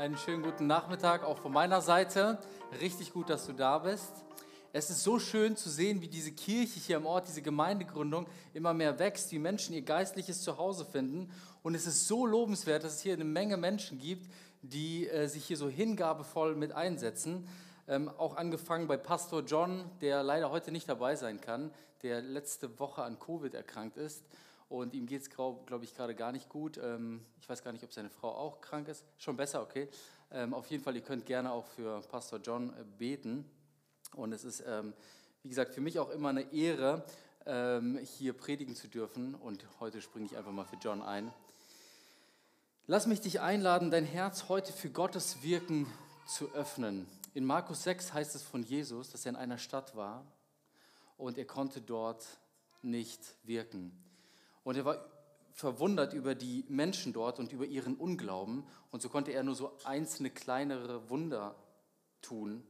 Einen schönen guten Nachmittag auch von meiner Seite. Richtig gut, dass du da bist. Es ist so schön zu sehen, wie diese Kirche hier im Ort, diese Gemeindegründung immer mehr wächst, wie Menschen ihr geistliches Zuhause finden. Und es ist so lobenswert, dass es hier eine Menge Menschen gibt, die äh, sich hier so hingabevoll mit einsetzen. Ähm, auch angefangen bei Pastor John, der leider heute nicht dabei sein kann, der letzte Woche an Covid erkrankt ist. Und ihm geht es, glaube ich, gerade gar nicht gut. Ähm, ich weiß gar nicht, ob seine Frau auch krank ist. Schon besser, okay. Ähm, auf jeden Fall, ihr könnt gerne auch für Pastor John äh, beten. Und es ist, ähm, wie gesagt, für mich auch immer eine Ehre, hier predigen zu dürfen. Und heute springe ich einfach mal für John ein. Lass mich dich einladen, dein Herz heute für Gottes Wirken zu öffnen. In Markus 6 heißt es von Jesus, dass er in einer Stadt war und er konnte dort nicht wirken. Und er war verwundert über die Menschen dort und über ihren Unglauben. Und so konnte er nur so einzelne kleinere Wunder tun.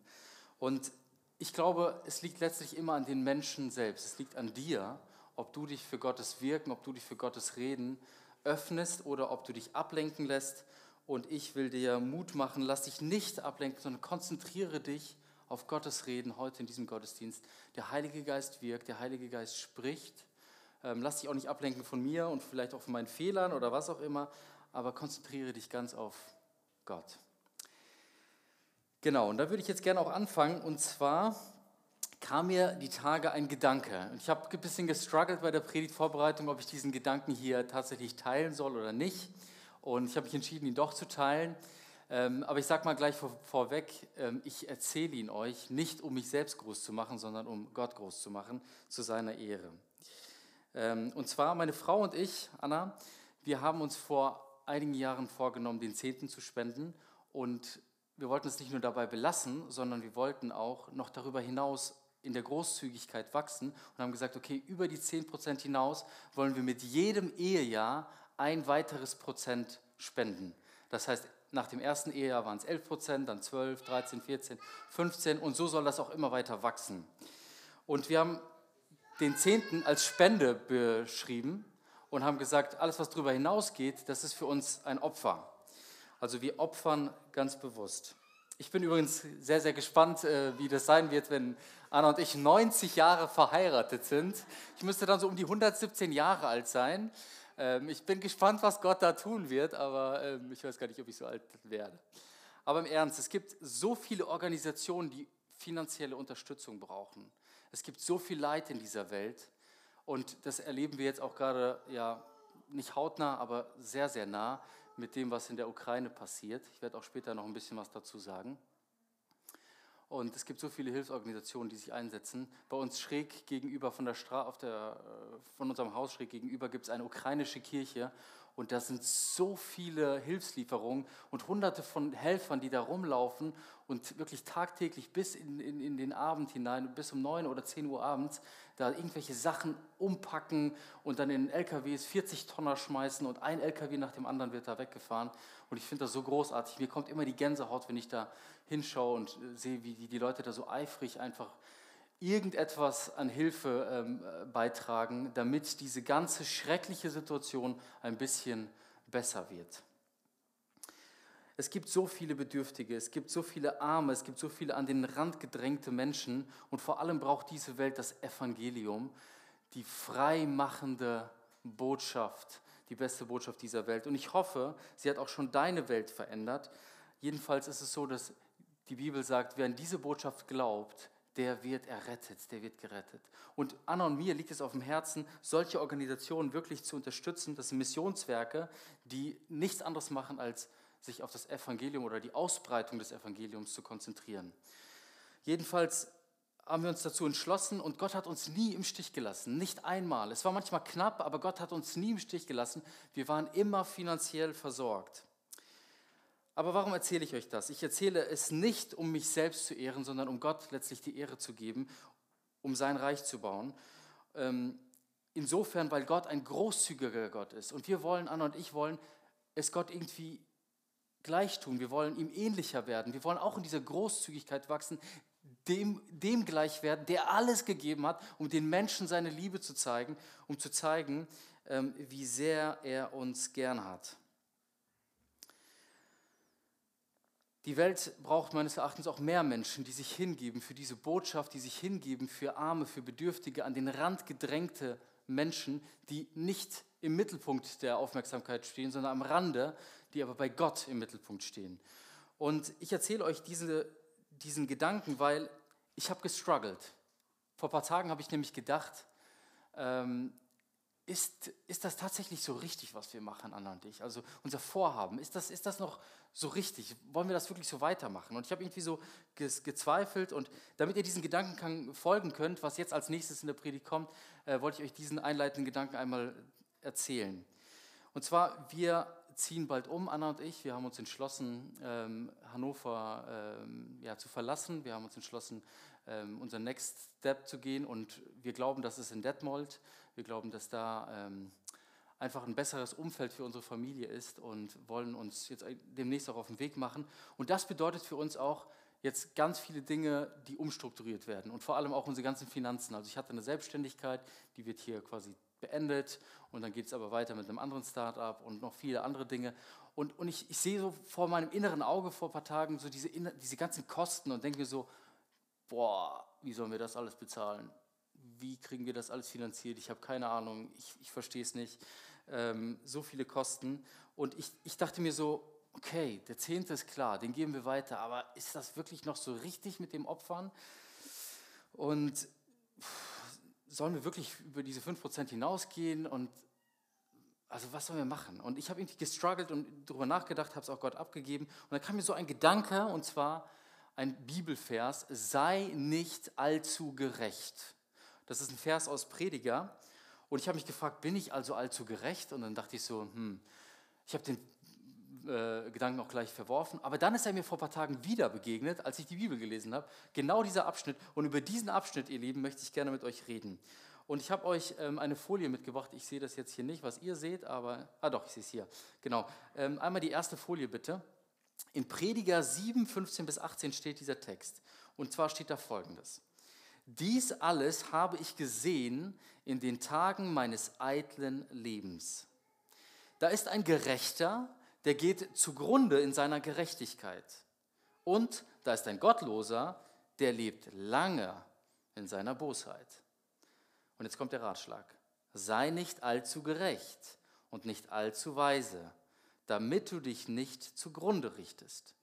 Und ich glaube, es liegt letztlich immer an den Menschen selbst. Es liegt an dir, ob du dich für Gottes Wirken, ob du dich für Gottes Reden öffnest oder ob du dich ablenken lässt. Und ich will dir Mut machen, lass dich nicht ablenken, sondern konzentriere dich auf Gottes Reden heute in diesem Gottesdienst. Der Heilige Geist wirkt, der Heilige Geist spricht ähm, lass dich auch nicht ablenken von mir und vielleicht auch von meinen Fehlern oder was auch immer, aber konzentriere dich ganz auf Gott. Genau, und da würde ich jetzt gerne auch anfangen. Und zwar kam mir die Tage ein Gedanke. Ich habe ein bisschen gestruggelt bei der Predigtvorbereitung, ob ich diesen Gedanken hier tatsächlich teilen soll oder nicht. Und ich habe mich entschieden, ihn doch zu teilen. Ähm, aber ich sage mal gleich vor, vorweg, ähm, ich erzähle ihn euch nicht, um mich selbst groß zu machen, sondern um Gott groß zu machen, zu seiner Ehre. Ähm, und zwar meine Frau und ich, Anna, wir haben uns vor einigen Jahren vorgenommen, den Zehnten zu spenden. Und wir wollten es nicht nur dabei belassen, sondern wir wollten auch noch darüber hinaus in der Großzügigkeit wachsen und haben gesagt, okay, über die 10 Prozent hinaus wollen wir mit jedem Ehejahr ein weiteres Prozent spenden. Das heißt, nach dem ersten Ehejahr waren es 11 Prozent, dann 12, 13, 14, 15 und so soll das auch immer weiter wachsen. Und wir haben den Zehnten als Spende beschrieben und haben gesagt, alles, was darüber hinausgeht, das ist für uns ein Opfer. Also wir opfern ganz bewusst. Ich bin übrigens sehr, sehr gespannt, äh, wie das sein wird, wenn Anna und ich 90 Jahre verheiratet sind. Ich müsste dann so um die 117 Jahre alt sein. Ähm, ich bin gespannt, was Gott da tun wird, aber ähm, ich weiß gar nicht, ob ich so alt werde. Aber im Ernst, es gibt so viele Organisationen, die finanzielle Unterstützung brauchen. Es gibt so viel Leid in dieser Welt und das erleben wir jetzt auch gerade, ja, nicht hautnah, aber sehr, sehr nah mit dem, was in der Ukraine passiert. Ich werde auch später noch ein bisschen was dazu sagen. Und es gibt so viele Hilfsorganisationen, die sich einsetzen. Bei uns schräg gegenüber von der Stra auf der, äh, von unserem Haus schräg gegenüber gibt es eine ukrainische Kirche und da sind so viele Hilfslieferungen und hunderte von Helfern, die da rumlaufen und wirklich tagtäglich bis in, in, in den Abend hinein, bis um 9 oder 10 Uhr abends, da irgendwelche Sachen umpacken und dann in LKWs 40 Tonner schmeißen und ein LKW nach dem anderen wird da weggefahren. Und ich finde das so großartig. Mir kommt immer die Gänsehaut, wenn ich da hinschaue und sehe, wie die, die Leute da so eifrig einfach irgendetwas an Hilfe ähm, beitragen, damit diese ganze schreckliche Situation ein bisschen besser wird. Es gibt so viele Bedürftige, es gibt so viele Arme, es gibt so viele an den Rand gedrängte Menschen und vor allem braucht diese Welt das Evangelium, die freimachende Botschaft, die beste Botschaft dieser Welt. Und ich hoffe, sie hat auch schon deine Welt verändert. Jedenfalls ist es so, dass die Bibel sagt, wer an diese Botschaft glaubt, der wird errettet, der wird gerettet. Und Anna und mir liegt es auf dem Herzen, solche Organisationen wirklich zu unterstützen. Das sind Missionswerke, die nichts anderes machen, als sich auf das Evangelium oder die Ausbreitung des Evangeliums zu konzentrieren. Jedenfalls haben wir uns dazu entschlossen und Gott hat uns nie im Stich gelassen, nicht einmal. Es war manchmal knapp, aber Gott hat uns nie im Stich gelassen. Wir waren immer finanziell versorgt. Aber warum erzähle ich euch das? Ich erzähle es nicht, um mich selbst zu ehren, sondern um Gott letztlich die Ehre zu geben, um sein Reich zu bauen. Ähm, insofern, weil Gott ein großzügiger Gott ist. Und wir wollen, Anna und ich wollen es Gott irgendwie gleich tun. Wir wollen ihm ähnlicher werden. Wir wollen auch in dieser Großzügigkeit wachsen, dem, dem gleich werden, der alles gegeben hat, um den Menschen seine Liebe zu zeigen, um zu zeigen, ähm, wie sehr er uns gern hat. Die Welt braucht meines Erachtens auch mehr Menschen, die sich hingeben für diese Botschaft, die sich hingeben für Arme, für Bedürftige, an den Rand gedrängte Menschen, die nicht im Mittelpunkt der Aufmerksamkeit stehen, sondern am Rande, die aber bei Gott im Mittelpunkt stehen. Und ich erzähle euch diese, diesen Gedanken, weil ich habe gestruggelt. Vor ein paar Tagen habe ich nämlich gedacht, ähm, ist, ist das tatsächlich so richtig, was wir machen, Anna und ich? Also unser Vorhaben, ist das, ist das noch so richtig? Wollen wir das wirklich so weitermachen? Und ich habe irgendwie so gezweifelt und damit ihr diesen Gedanken folgen könnt, was jetzt als nächstes in der Predigt kommt, äh, wollte ich euch diesen einleitenden Gedanken einmal erzählen. Und zwar, wir ziehen bald um, Anna und ich. Wir haben uns entschlossen, ähm, Hannover ähm, ja, zu verlassen. Wir haben uns entschlossen, ähm, unseren Next Step zu gehen und wir glauben, dass es in Detmold. Wir glauben, dass da ähm, einfach ein besseres Umfeld für unsere Familie ist und wollen uns jetzt demnächst auch auf den Weg machen. Und das bedeutet für uns auch jetzt ganz viele Dinge, die umstrukturiert werden und vor allem auch unsere ganzen Finanzen. Also ich hatte eine Selbstständigkeit, die wird hier quasi beendet und dann geht es aber weiter mit einem anderen Start-up und noch viele andere Dinge. Und, und ich, ich sehe so vor meinem inneren Auge vor ein paar Tagen so diese, diese ganzen Kosten und denke mir so, boah, wie sollen wir das alles bezahlen? Wie kriegen wir das alles finanziert? Ich habe keine Ahnung, ich, ich verstehe es nicht. Ähm, so viele Kosten. Und ich, ich dachte mir so, okay, der Zehnte ist klar, den geben wir weiter, aber ist das wirklich noch so richtig mit dem Opfern? Und sollen wir wirklich über diese 5% hinausgehen und also was sollen wir machen? Und ich habe irgendwie gestruggelt und darüber nachgedacht, habe es auch Gott abgegeben. Und dann kam mir so ein Gedanke, und zwar ein Bibelvers, sei nicht allzu gerecht. Das ist ein Vers aus Prediger. Und ich habe mich gefragt, bin ich also allzu gerecht? Und dann dachte ich so, hm, ich habe den äh, Gedanken auch gleich verworfen. Aber dann ist er mir vor ein paar Tagen wieder begegnet, als ich die Bibel gelesen habe. Genau dieser Abschnitt. Und über diesen Abschnitt, ihr Lieben, möchte ich gerne mit euch reden. Und ich habe euch ähm, eine Folie mitgebracht. Ich sehe das jetzt hier nicht, was ihr seht, aber. Ah, doch, ich sehe es hier. Genau. Ähm, einmal die erste Folie bitte. In Prediger 7, 15 bis 18 steht dieser Text. Und zwar steht da folgendes. Dies alles habe ich gesehen in den Tagen meines eitlen Lebens. Da ist ein Gerechter, der geht zugrunde in seiner Gerechtigkeit. Und da ist ein Gottloser, der lebt lange in seiner Bosheit. Und jetzt kommt der Ratschlag. Sei nicht allzu gerecht und nicht allzu weise, damit du dich nicht zugrunde richtest.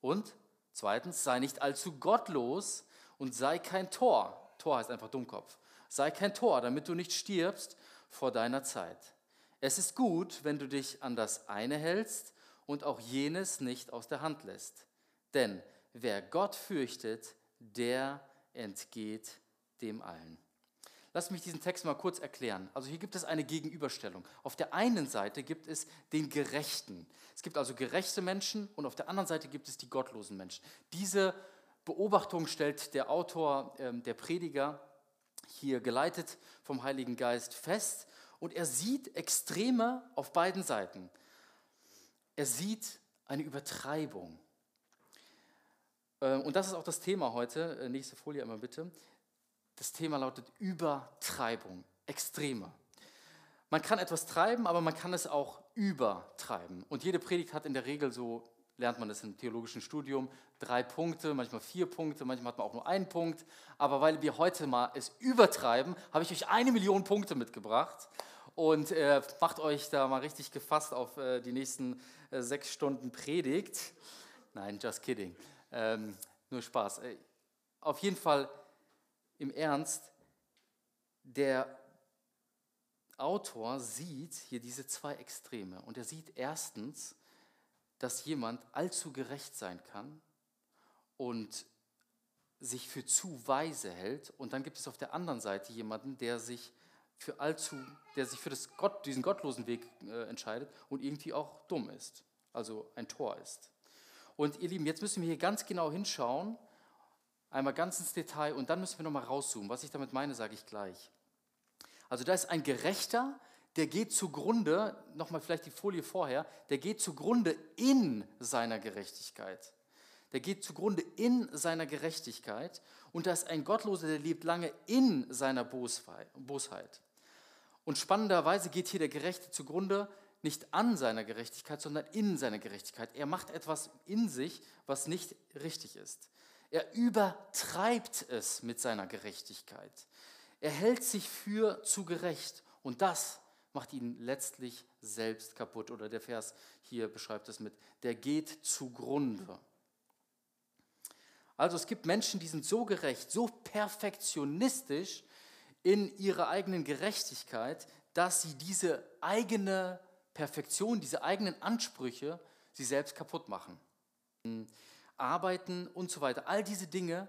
Und zweitens, sei nicht allzu gottlos und sei kein Tor. Tor heißt einfach Dummkopf. Sei kein Tor, damit du nicht stirbst vor deiner Zeit. Es ist gut, wenn du dich an das eine hältst und auch jenes nicht aus der Hand lässt. Denn wer Gott fürchtet, der entgeht dem allen. Lass mich diesen Text mal kurz erklären. Also hier gibt es eine Gegenüberstellung. Auf der einen Seite gibt es den Gerechten. Es gibt also gerechte Menschen und auf der anderen Seite gibt es die gottlosen Menschen. Diese Beobachtung stellt der Autor, äh, der Prediger, hier geleitet vom Heiligen Geist fest und er sieht Extreme auf beiden Seiten. Er sieht eine Übertreibung. Äh, und das ist auch das Thema heute. Äh, nächste Folie einmal bitte. Das Thema lautet Übertreibung, Extreme. Man kann etwas treiben, aber man kann es auch übertreiben. Und jede Predigt hat in der Regel so, lernt man das im theologischen Studium, drei Punkte, manchmal vier Punkte, manchmal hat man auch nur einen Punkt. Aber weil wir heute mal es übertreiben, habe ich euch eine Million Punkte mitgebracht und äh, macht euch da mal richtig gefasst auf äh, die nächsten äh, sechs Stunden Predigt. Nein, just kidding. Ähm, nur Spaß. Äh, auf jeden Fall im Ernst, der Autor sieht hier diese zwei Extreme. Und er sieht erstens, dass jemand allzu gerecht sein kann und sich für zu weise hält. Und dann gibt es auf der anderen Seite jemanden, der sich für allzu, der sich für das Gott, diesen gottlosen Weg äh, entscheidet und irgendwie auch dumm ist, also ein Tor ist. Und ihr Lieben, jetzt müssen wir hier ganz genau hinschauen, einmal ganz ins Detail und dann müssen wir nochmal rauszoomen. Was ich damit meine, sage ich gleich. Also da ist ein Gerechter, der geht zugrunde, nochmal vielleicht die Folie vorher, der geht zugrunde in seiner Gerechtigkeit. Der geht zugrunde in seiner Gerechtigkeit. Und da ist ein Gottloser, der lebt lange in seiner Bosheit. Und spannenderweise geht hier der Gerechte zugrunde, nicht an seiner Gerechtigkeit, sondern in seiner Gerechtigkeit. Er macht etwas in sich, was nicht richtig ist. Er übertreibt es mit seiner Gerechtigkeit. Er hält sich für zu gerecht und das macht ihn letztlich selbst kaputt. Oder der Vers hier beschreibt es mit, der geht zugrunde. Also es gibt Menschen, die sind so gerecht, so perfektionistisch in ihrer eigenen Gerechtigkeit, dass sie diese eigene Perfektion, diese eigenen Ansprüche, sie selbst kaputt machen. Arbeiten und so weiter. All diese Dinge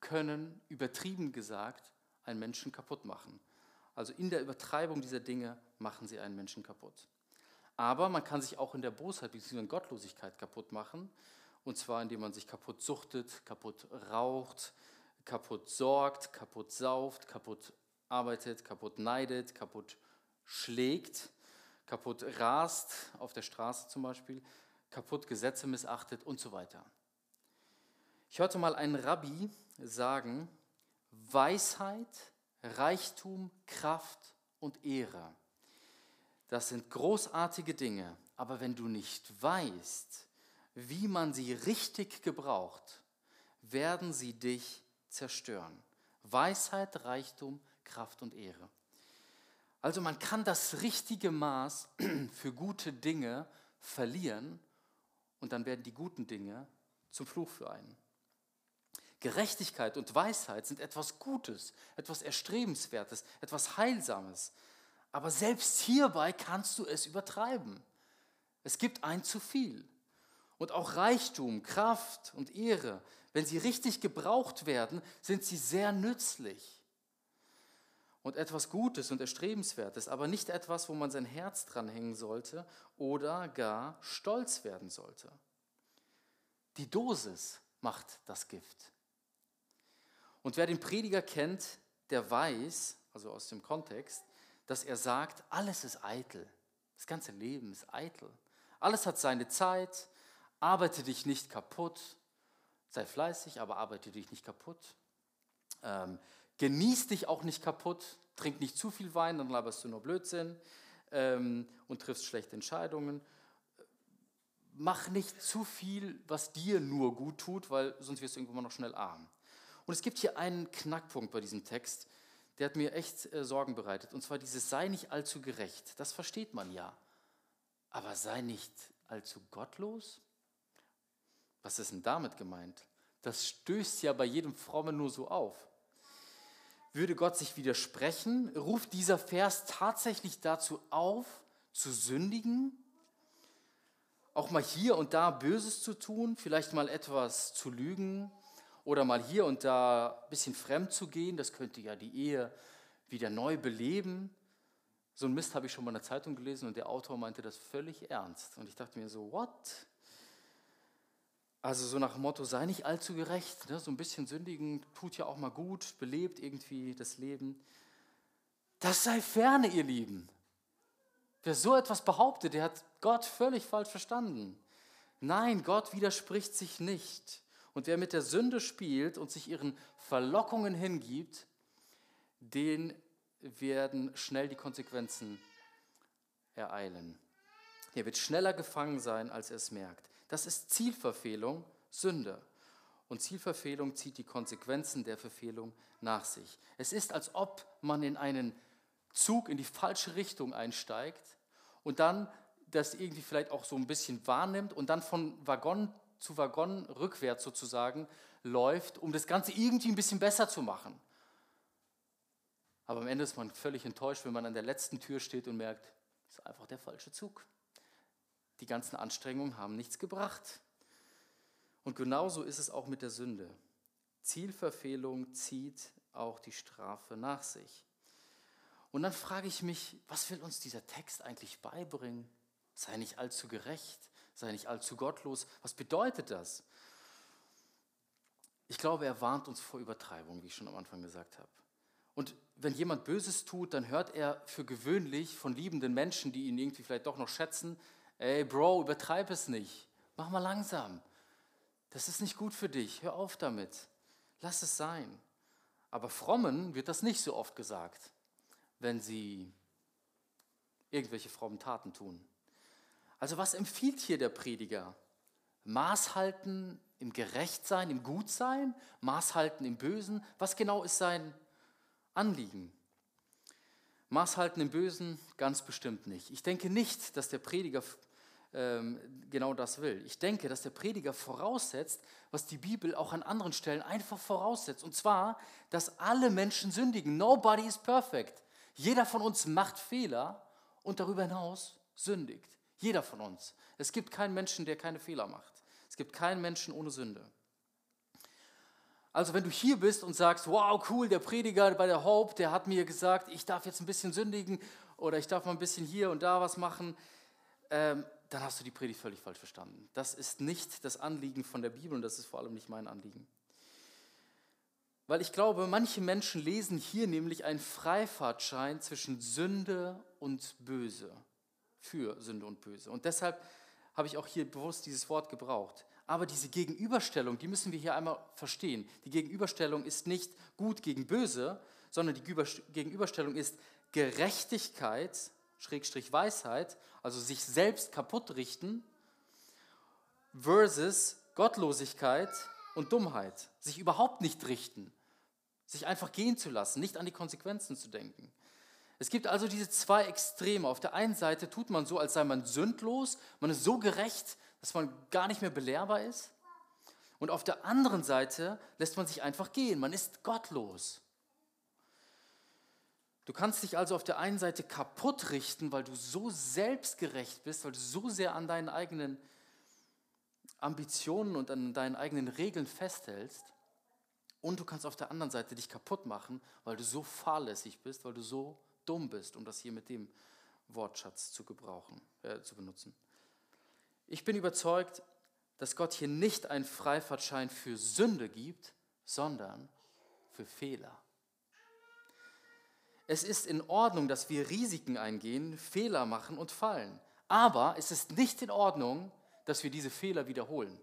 können, übertrieben gesagt, einen Menschen kaputt machen. Also in der Übertreibung dieser Dinge machen sie einen Menschen kaputt. Aber man kann sich auch in der Bosheit bzw. Gottlosigkeit kaputt machen. Und zwar indem man sich kaputt suchtet, kaputt raucht, kaputt sorgt, kaputt sauft, kaputt arbeitet, kaputt neidet, kaputt schlägt, kaputt rast, auf der Straße zum Beispiel, kaputt Gesetze missachtet und so weiter. Ich hörte mal einen Rabbi sagen, Weisheit, Reichtum, Kraft und Ehre, das sind großartige Dinge, aber wenn du nicht weißt, wie man sie richtig gebraucht, werden sie dich zerstören. Weisheit, Reichtum, Kraft und Ehre. Also man kann das richtige Maß für gute Dinge verlieren und dann werden die guten Dinge zum Fluch für einen. Gerechtigkeit und Weisheit sind etwas Gutes, etwas Erstrebenswertes, etwas Heilsames. Aber selbst hierbei kannst du es übertreiben. Es gibt ein zu viel. Und auch Reichtum, Kraft und Ehre, wenn sie richtig gebraucht werden, sind sie sehr nützlich. Und etwas Gutes und Erstrebenswertes, aber nicht etwas, wo man sein Herz dranhängen sollte oder gar stolz werden sollte. Die Dosis macht das Gift. Und wer den Prediger kennt, der weiß, also aus dem Kontext, dass er sagt, alles ist eitel. Das ganze Leben ist eitel. Alles hat seine Zeit. Arbeite dich nicht kaputt. Sei fleißig, aber arbeite dich nicht kaputt. Ähm, genieß dich auch nicht kaputt. Trink nicht zu viel Wein, dann laberst du nur Blödsinn ähm, und triffst schlechte Entscheidungen. Mach nicht zu viel, was dir nur gut tut, weil sonst wirst du irgendwann noch schnell arm. Und es gibt hier einen Knackpunkt bei diesem Text, der hat mir echt äh, Sorgen bereitet. Und zwar dieses sei nicht allzu gerecht. Das versteht man ja. Aber sei nicht allzu gottlos? Was ist denn damit gemeint? Das stößt ja bei jedem Frommen nur so auf. Würde Gott sich widersprechen? Ruft dieser Vers tatsächlich dazu auf, zu sündigen? Auch mal hier und da Böses zu tun, vielleicht mal etwas zu lügen, oder mal hier und da ein bisschen fremd zu gehen, das könnte ja die Ehe wieder neu beleben. So ein Mist habe ich schon mal in der Zeitung gelesen und der Autor meinte das völlig ernst. Und ich dachte mir so, what? Also so nach dem Motto, sei nicht allzu gerecht, ne? so ein bisschen sündigen tut ja auch mal gut, belebt irgendwie das Leben. Das sei ferne, ihr Lieben. Wer so etwas behauptet, der hat Gott völlig falsch verstanden. Nein, Gott widerspricht sich nicht. Und wer mit der Sünde spielt und sich ihren Verlockungen hingibt, den werden schnell die Konsequenzen ereilen. Er wird schneller gefangen sein, als er es merkt. Das ist Zielverfehlung, Sünde. Und Zielverfehlung zieht die Konsequenzen der Verfehlung nach sich. Es ist, als ob man in einen Zug in die falsche Richtung einsteigt und dann das irgendwie vielleicht auch so ein bisschen wahrnimmt und dann von Waggon zu Waggon rückwärts sozusagen läuft, um das Ganze irgendwie ein bisschen besser zu machen. Aber am Ende ist man völlig enttäuscht, wenn man an der letzten Tür steht und merkt, das ist einfach der falsche Zug. Die ganzen Anstrengungen haben nichts gebracht. Und genauso ist es auch mit der Sünde. Zielverfehlung zieht auch die Strafe nach sich. Und dann frage ich mich, was will uns dieser Text eigentlich beibringen? Sei nicht allzu gerecht, sei nicht allzu gottlos. Was bedeutet das? Ich glaube, er warnt uns vor Übertreibung, wie ich schon am Anfang gesagt habe. Und wenn jemand Böses tut, dann hört er für gewöhnlich von liebenden Menschen, die ihn irgendwie vielleicht doch noch schätzen, ey Bro, übertreib es nicht, mach mal langsam. Das ist nicht gut für dich, hör auf damit, lass es sein. Aber Frommen wird das nicht so oft gesagt, wenn sie irgendwelche frommen Taten tun. Also was empfiehlt hier der Prediger? Maß halten im Gerechtsein, im Gutsein, Maß halten im Bösen. Was genau ist sein Anliegen? Maß halten im Bösen ganz bestimmt nicht. Ich denke nicht, dass der Prediger ähm, genau das will. Ich denke, dass der Prediger voraussetzt, was die Bibel auch an anderen Stellen einfach voraussetzt. Und zwar, dass alle Menschen sündigen. Nobody is perfect. Jeder von uns macht Fehler und darüber hinaus sündigt. Jeder von uns. Es gibt keinen Menschen, der keine Fehler macht. Es gibt keinen Menschen ohne Sünde. Also wenn du hier bist und sagst, wow, cool, der Prediger bei der Hope, der hat mir gesagt, ich darf jetzt ein bisschen sündigen oder ich darf mal ein bisschen hier und da was machen, ähm, dann hast du die Predigt völlig falsch verstanden. Das ist nicht das Anliegen von der Bibel und das ist vor allem nicht mein Anliegen. Weil ich glaube, manche Menschen lesen hier nämlich einen Freifahrtschein zwischen Sünde und Böse, für Sünde und Böse. Und deshalb habe ich auch hier bewusst dieses Wort gebraucht. Aber diese Gegenüberstellung, die müssen wir hier einmal verstehen. Die Gegenüberstellung ist nicht gut gegen böse, sondern die Gegenüberstellung ist Gerechtigkeit, Schrägstrich Weisheit, also sich selbst kaputt richten, versus Gottlosigkeit und Dummheit. Sich überhaupt nicht richten, sich einfach gehen zu lassen, nicht an die Konsequenzen zu denken. Es gibt also diese zwei Extreme. Auf der einen Seite tut man so, als sei man sündlos, man ist so gerecht, dass man gar nicht mehr belehrbar ist. Und auf der anderen Seite lässt man sich einfach gehen, man ist gottlos. Du kannst dich also auf der einen Seite kaputt richten, weil du so selbstgerecht bist, weil du so sehr an deinen eigenen Ambitionen und an deinen eigenen Regeln festhältst. Und du kannst auf der anderen Seite dich kaputt machen, weil du so fahrlässig bist, weil du so dumm bist, um das hier mit dem Wortschatz zu gebrauchen, äh, zu benutzen. Ich bin überzeugt, dass Gott hier nicht einen Freifahrtschein für Sünde gibt, sondern für Fehler. Es ist in Ordnung, dass wir Risiken eingehen, Fehler machen und fallen. Aber es ist nicht in Ordnung, dass wir diese Fehler wiederholen.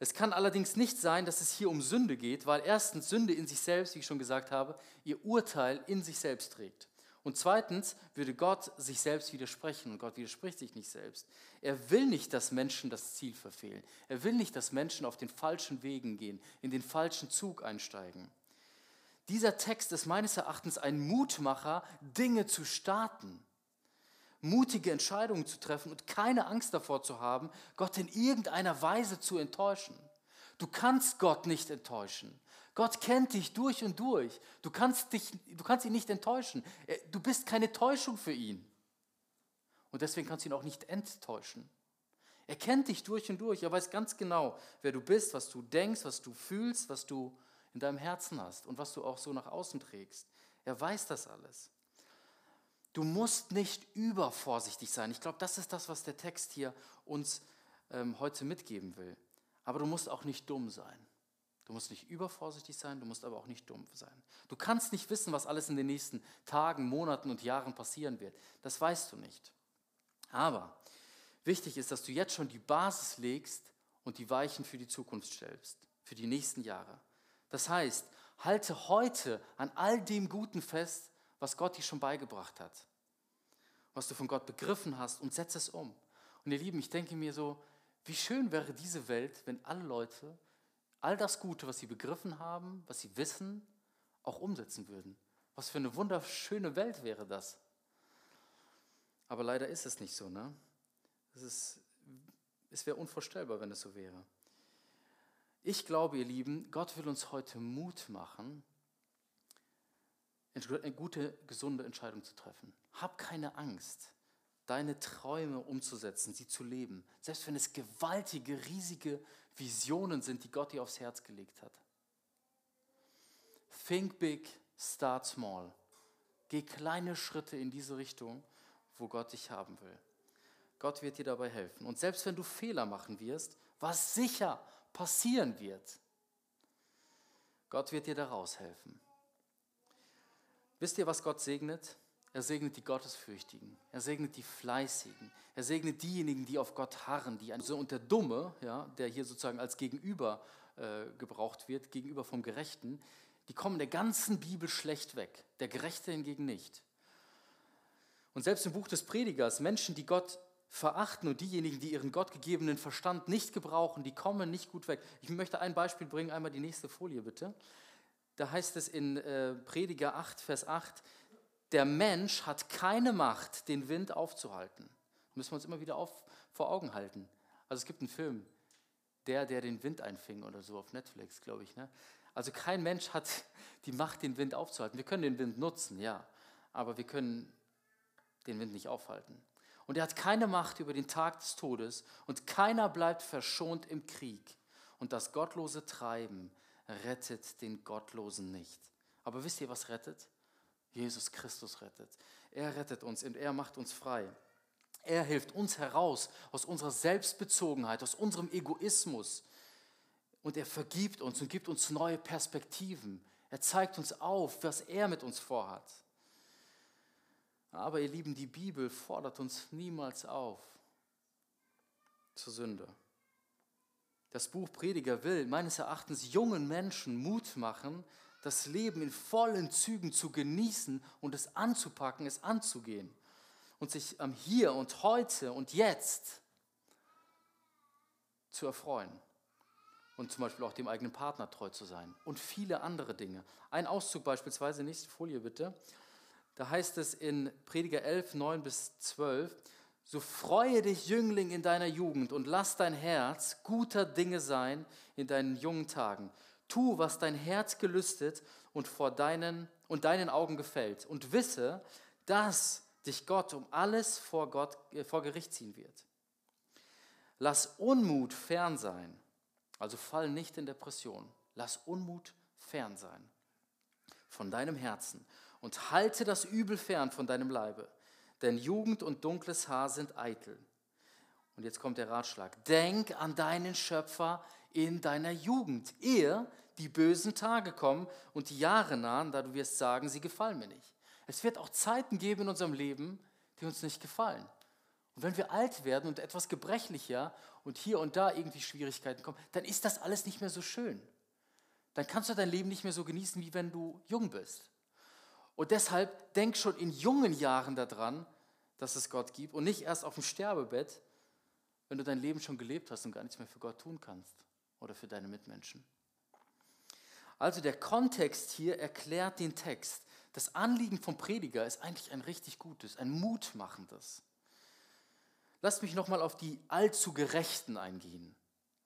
Es kann allerdings nicht sein, dass es hier um Sünde geht, weil erstens Sünde in sich selbst, wie ich schon gesagt habe, ihr Urteil in sich selbst trägt. Und zweitens würde Gott sich selbst widersprechen und Gott widerspricht sich nicht selbst. Er will nicht, dass Menschen das Ziel verfehlen. Er will nicht, dass Menschen auf den falschen Wegen gehen, in den falschen Zug einsteigen. Dieser Text ist meines Erachtens ein Mutmacher, Dinge zu starten mutige Entscheidungen zu treffen und keine Angst davor zu haben, Gott in irgendeiner Weise zu enttäuschen. Du kannst Gott nicht enttäuschen. Gott kennt dich durch und durch. Du kannst, dich, du kannst ihn nicht enttäuschen. Du bist keine Täuschung für ihn. Und deswegen kannst du ihn auch nicht enttäuschen. Er kennt dich durch und durch. Er weiß ganz genau, wer du bist, was du denkst, was du fühlst, was du in deinem Herzen hast und was du auch so nach außen trägst. Er weiß das alles. Du musst nicht übervorsichtig sein. Ich glaube, das ist das, was der Text hier uns ähm, heute mitgeben will. Aber du musst auch nicht dumm sein. Du musst nicht übervorsichtig sein, du musst aber auch nicht dumm sein. Du kannst nicht wissen, was alles in den nächsten Tagen, Monaten und Jahren passieren wird. Das weißt du nicht. Aber wichtig ist, dass du jetzt schon die Basis legst und die Weichen für die Zukunft stellst, für die nächsten Jahre. Das heißt, halte heute an all dem Guten fest, was Gott dir schon beigebracht hat, was du von Gott begriffen hast und setze es um. Und ihr Lieben, ich denke mir so, wie schön wäre diese Welt, wenn alle Leute all das Gute, was sie begriffen haben, was sie wissen, auch umsetzen würden. Was für eine wunderschöne Welt wäre das. Aber leider ist es nicht so. Ne? Es, ist, es wäre unvorstellbar, wenn es so wäre. Ich glaube, ihr Lieben, Gott will uns heute Mut machen, eine gute, gesunde Entscheidung zu treffen. Hab keine Angst, deine Träume umzusetzen, sie zu leben, selbst wenn es gewaltige, riesige Visionen sind, die Gott dir aufs Herz gelegt hat. Think big, start small. Geh kleine Schritte in diese Richtung, wo Gott dich haben will. Gott wird dir dabei helfen. Und selbst wenn du Fehler machen wirst, was sicher passieren wird, Gott wird dir daraus helfen. Wisst ihr, was Gott segnet? Er segnet die Gottesfürchtigen. Er segnet die Fleißigen. Er segnet diejenigen, die auf Gott harren. Die so und der Dumme, ja, der hier sozusagen als Gegenüber äh, gebraucht wird, gegenüber vom Gerechten, die kommen der ganzen Bibel schlecht weg. Der Gerechte hingegen nicht. Und selbst im Buch des Predigers, Menschen, die Gott verachten und diejenigen, die ihren gottgegebenen Verstand nicht gebrauchen, die kommen nicht gut weg. Ich möchte ein Beispiel bringen, einmal die nächste Folie bitte. Da heißt es in äh, Prediger 8, Vers 8, der Mensch hat keine Macht, den Wind aufzuhalten. Das müssen wir uns immer wieder auf, vor Augen halten. Also es gibt einen Film, der, der den Wind einfing oder so auf Netflix, glaube ich. Ne? Also kein Mensch hat die Macht, den Wind aufzuhalten. Wir können den Wind nutzen, ja, aber wir können den Wind nicht aufhalten. Und er hat keine Macht über den Tag des Todes und keiner bleibt verschont im Krieg. Und das gottlose Treiben rettet den Gottlosen nicht. Aber wisst ihr, was rettet? Jesus Christus rettet. Er rettet uns und er macht uns frei. Er hilft uns heraus aus unserer Selbstbezogenheit, aus unserem Egoismus. Und er vergibt uns und gibt uns neue Perspektiven. Er zeigt uns auf, was er mit uns vorhat. Aber ihr Lieben, die Bibel fordert uns niemals auf zur Sünde. Das Buch Prediger will meines Erachtens jungen Menschen Mut machen, das Leben in vollen Zügen zu genießen und es anzupacken, es anzugehen und sich am Hier und heute und jetzt zu erfreuen und zum Beispiel auch dem eigenen Partner treu zu sein und viele andere Dinge. Ein Auszug beispielsweise, nächste Folie bitte, da heißt es in Prediger 11, 9 bis 12, so freue dich, Jüngling, in deiner Jugend und lass dein Herz guter Dinge sein in deinen jungen Tagen. Tu, was dein Herz gelüstet und vor deinen und deinen Augen gefällt und wisse, dass dich Gott um alles vor, Gott, äh, vor Gericht ziehen wird. Lass Unmut fern sein, also fall nicht in Depression. Lass Unmut fern sein von deinem Herzen und halte das Übel fern von deinem Leibe, denn Jugend und dunkles Haar sind eitel. Und jetzt kommt der Ratschlag. Denk an deinen Schöpfer in deiner Jugend, ehe die bösen Tage kommen und die Jahre nahen, da du wirst sagen, sie gefallen mir nicht. Es wird auch Zeiten geben in unserem Leben, die uns nicht gefallen. Und wenn wir alt werden und etwas gebrechlicher und hier und da irgendwie Schwierigkeiten kommen, dann ist das alles nicht mehr so schön. Dann kannst du dein Leben nicht mehr so genießen, wie wenn du jung bist. Und deshalb denk schon in jungen Jahren daran, dass es Gott gibt und nicht erst auf dem Sterbebett, wenn du dein Leben schon gelebt hast und gar nichts mehr für Gott tun kannst oder für deine Mitmenschen. Also der Kontext hier erklärt den Text. Das Anliegen vom Prediger ist eigentlich ein richtig gutes, ein mutmachendes. Lasst mich nochmal auf die allzu Gerechten eingehen,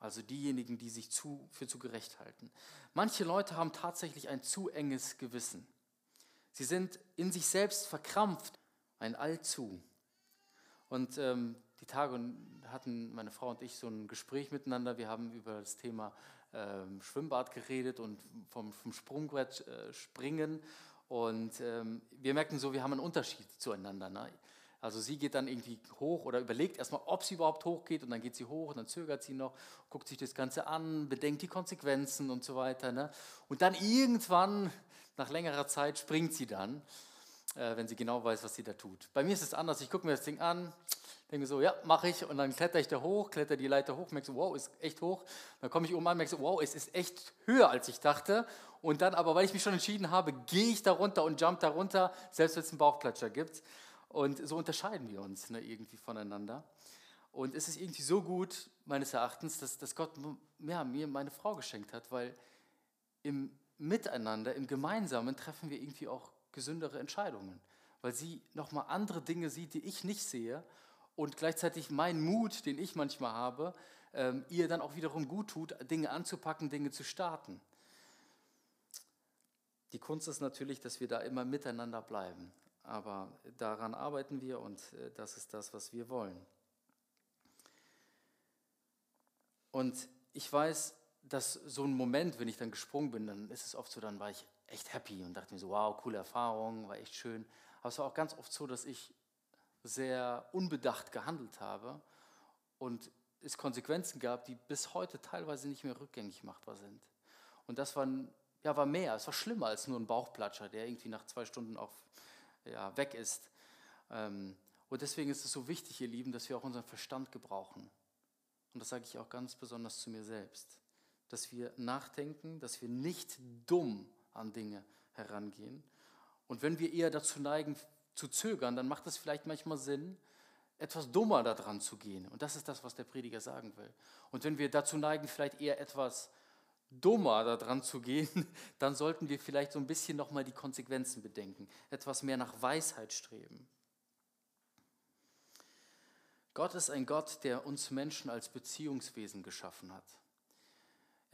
also diejenigen, die sich zu, für zu gerecht halten. Manche Leute haben tatsächlich ein zu enges Gewissen. Sie sind in sich selbst verkrampft, ein Allzu. Und ähm, die Tage hatten meine Frau und ich so ein Gespräch miteinander. Wir haben über das Thema ähm, Schwimmbad geredet und vom, vom Sprungbrett äh, springen. Und ähm, wir merken so, wir haben einen Unterschied zueinander. Ne? Also sie geht dann irgendwie hoch oder überlegt erstmal, ob sie überhaupt hochgeht und dann geht sie hoch und dann zögert sie noch, guckt sich das Ganze an, bedenkt die Konsequenzen und so weiter. Ne? Und dann irgendwann nach längerer Zeit springt sie dann, äh, wenn sie genau weiß, was sie da tut. Bei mir ist es anders. Ich gucke mir das Ding an, denke so, ja, mache ich. Und dann kletter ich da hoch, kletter die Leiter hoch, merke so, wow, ist echt hoch. Dann komme ich oben an, merke so, wow, es ist echt höher, als ich dachte. Und dann aber, weil ich mich schon entschieden habe, gehe ich da runter und jump da runter, selbst wenn es einen Bauchklatscher gibt. Und so unterscheiden wir uns ne, irgendwie voneinander. Und es ist irgendwie so gut, meines Erachtens, dass, dass Gott ja, mir meine Frau geschenkt hat, weil im Miteinander, im Gemeinsamen treffen wir irgendwie auch gesündere Entscheidungen, weil sie nochmal andere Dinge sieht, die ich nicht sehe und gleichzeitig mein Mut, den ich manchmal habe, ähm, ihr dann auch wiederum gut tut, Dinge anzupacken, Dinge zu starten. Die Kunst ist natürlich, dass wir da immer miteinander bleiben, aber daran arbeiten wir und äh, das ist das, was wir wollen. Und ich weiß, dass so ein Moment, wenn ich dann gesprungen bin, dann ist es oft so, dann war ich echt happy und dachte mir so, wow, coole Erfahrung, war echt schön. Aber es war auch ganz oft so, dass ich sehr unbedacht gehandelt habe und es Konsequenzen gab, die bis heute teilweise nicht mehr rückgängig machbar sind. Und das war, ja, war mehr, es war schlimmer als nur ein Bauchplatscher, der irgendwie nach zwei Stunden auch ja, weg ist. Ähm, und deswegen ist es so wichtig, ihr Lieben, dass wir auch unseren Verstand gebrauchen. Und das sage ich auch ganz besonders zu mir selbst dass wir nachdenken, dass wir nicht dumm an Dinge herangehen. Und wenn wir eher dazu neigen zu zögern, dann macht es vielleicht manchmal Sinn, etwas dummer daran zu gehen. Und das ist das, was der Prediger sagen will. Und wenn wir dazu neigen, vielleicht eher etwas dummer daran zu gehen, dann sollten wir vielleicht so ein bisschen nochmal die Konsequenzen bedenken, etwas mehr nach Weisheit streben. Gott ist ein Gott, der uns Menschen als Beziehungswesen geschaffen hat.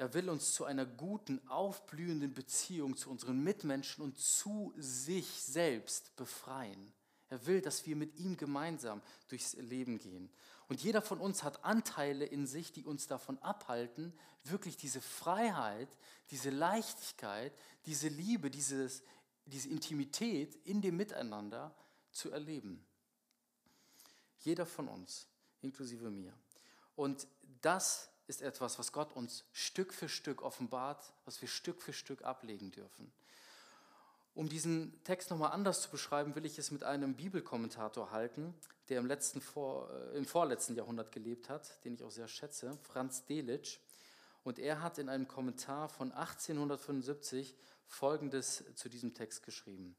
Er will uns zu einer guten, aufblühenden Beziehung zu unseren Mitmenschen und zu sich selbst befreien. Er will, dass wir mit ihm gemeinsam durchs Leben gehen. Und jeder von uns hat Anteile in sich, die uns davon abhalten, wirklich diese Freiheit, diese Leichtigkeit, diese Liebe, dieses, diese Intimität in dem Miteinander zu erleben. Jeder von uns, inklusive mir. Und das ist etwas, was Gott uns Stück für Stück offenbart, was wir Stück für Stück ablegen dürfen. Um diesen Text nochmal anders zu beschreiben, will ich es mit einem Bibelkommentator halten, der im, letzten vor, äh, im vorletzten Jahrhundert gelebt hat, den ich auch sehr schätze, Franz Delitzsch. Und er hat in einem Kommentar von 1875 Folgendes zu diesem Text geschrieben.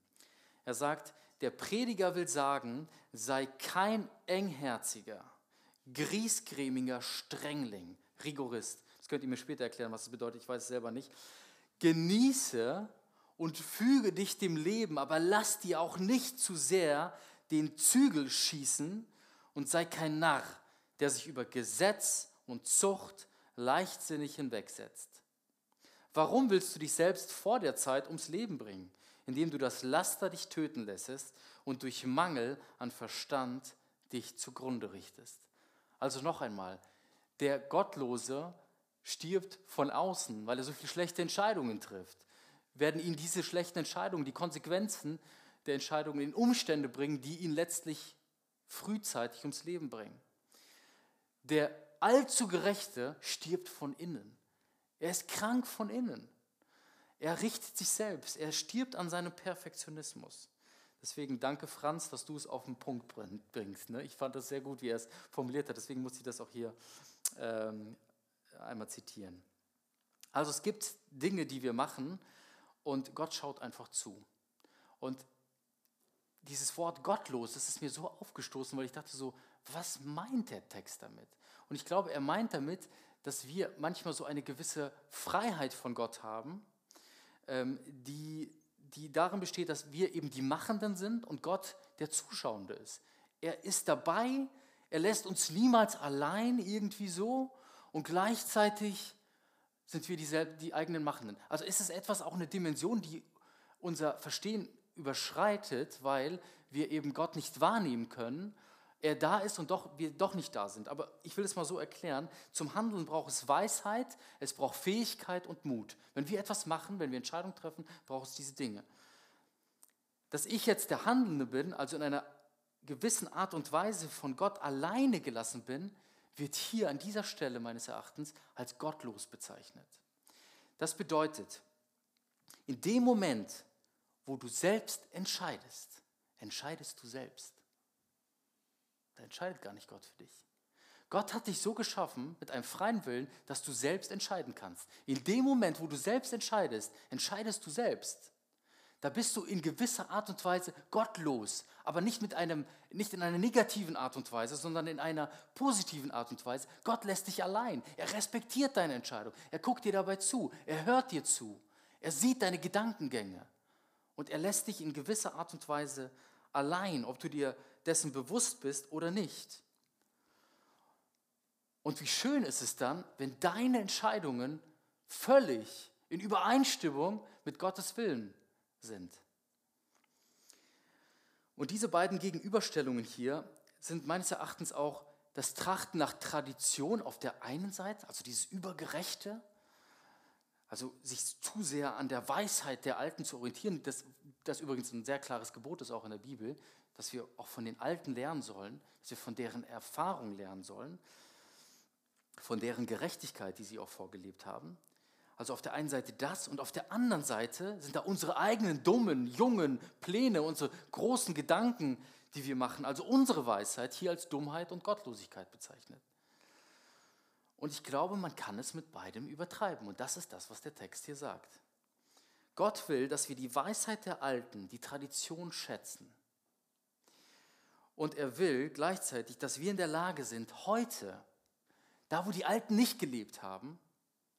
Er sagt, der Prediger will sagen, sei kein engherziger, griesgrämiger Strengling, Rigorist. Das könnt ihr mir später erklären, was das bedeutet, ich weiß es selber nicht. Genieße und füge dich dem Leben, aber lass dir auch nicht zu sehr den Zügel schießen und sei kein Narr, der sich über Gesetz und Zucht leichtsinnig hinwegsetzt. Warum willst du dich selbst vor der Zeit ums Leben bringen, indem du das Laster dich töten lässest und durch Mangel an Verstand dich zugrunde richtest? Also noch einmal, der Gottlose stirbt von außen, weil er so viele schlechte Entscheidungen trifft werden ihn diese schlechten Entscheidungen, die Konsequenzen der Entscheidungen in Umstände bringen, die ihn letztlich frühzeitig ums Leben bringen. Der allzu Gerechte stirbt von innen. Er ist krank von innen. Er richtet sich selbst. Er stirbt an seinem Perfektionismus. Deswegen danke Franz, dass du es auf den Punkt bringst. Ne? Ich fand das sehr gut, wie er es formuliert hat. Deswegen muss ich das auch hier ähm, einmal zitieren. Also es gibt Dinge, die wir machen, und Gott schaut einfach zu. Und dieses Wort gottlos, das ist mir so aufgestoßen, weil ich dachte so, was meint der Text damit? Und ich glaube, er meint damit, dass wir manchmal so eine gewisse Freiheit von Gott haben, ähm, die, die darin besteht, dass wir eben die Machenden sind und Gott der Zuschauende ist. Er ist dabei, er lässt uns niemals allein irgendwie so und gleichzeitig sind wir dieselben, die eigenen Machenden. Also ist es etwas, auch eine Dimension, die unser Verstehen überschreitet, weil wir eben Gott nicht wahrnehmen können. Er da ist und doch, wir doch nicht da sind. Aber ich will es mal so erklären. Zum Handeln braucht es Weisheit, es braucht Fähigkeit und Mut. Wenn wir etwas machen, wenn wir Entscheidungen treffen, braucht es diese Dinge. Dass ich jetzt der Handelnde bin, also in einer gewissen Art und Weise von Gott alleine gelassen bin, wird hier an dieser Stelle meines Erachtens als gottlos bezeichnet. Das bedeutet, in dem Moment, wo du selbst entscheidest, entscheidest du selbst. Da entscheidet gar nicht Gott für dich. Gott hat dich so geschaffen mit einem freien Willen, dass du selbst entscheiden kannst. In dem Moment, wo du selbst entscheidest, entscheidest du selbst. Da bist du in gewisser Art und Weise gottlos, aber nicht, mit einem, nicht in einer negativen Art und Weise, sondern in einer positiven Art und Weise. Gott lässt dich allein. Er respektiert deine Entscheidung. Er guckt dir dabei zu. Er hört dir zu. Er sieht deine Gedankengänge. Und er lässt dich in gewisser Art und Weise allein, ob du dir dessen bewusst bist oder nicht. Und wie schön ist es dann, wenn deine Entscheidungen völlig in Übereinstimmung mit Gottes Willen sind. Und diese beiden Gegenüberstellungen hier sind meines Erachtens auch das Trachten nach Tradition auf der einen Seite, also dieses Übergerechte, also sich zu sehr an der Weisheit der Alten zu orientieren, das, das übrigens ein sehr klares Gebot ist auch in der Bibel, dass wir auch von den Alten lernen sollen, dass wir von deren Erfahrung lernen sollen, von deren Gerechtigkeit, die sie auch vorgelebt haben. Also auf der einen Seite das und auf der anderen Seite sind da unsere eigenen dummen, jungen Pläne, unsere großen Gedanken, die wir machen. Also unsere Weisheit hier als Dummheit und Gottlosigkeit bezeichnet. Und ich glaube, man kann es mit beidem übertreiben. Und das ist das, was der Text hier sagt. Gott will, dass wir die Weisheit der Alten, die Tradition schätzen. Und er will gleichzeitig, dass wir in der Lage sind, heute, da wo die Alten nicht gelebt haben,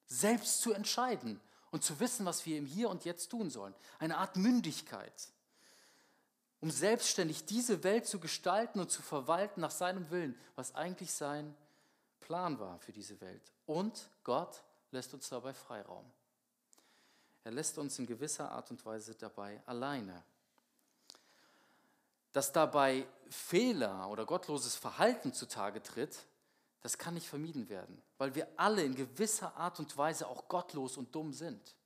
selbst zu entscheiden und zu wissen, was wir im Hier und Jetzt tun sollen. Eine Art Mündigkeit, um selbstständig diese Welt zu gestalten und zu verwalten nach seinem Willen, was eigentlich sein Plan war für diese Welt. Und Gott lässt uns dabei Freiraum. Er lässt uns in gewisser Art und Weise dabei alleine. Dass dabei Fehler oder gottloses Verhalten zutage tritt, das kann nicht vermieden werden, weil wir alle in gewisser Art und Weise auch gottlos und dumm sind.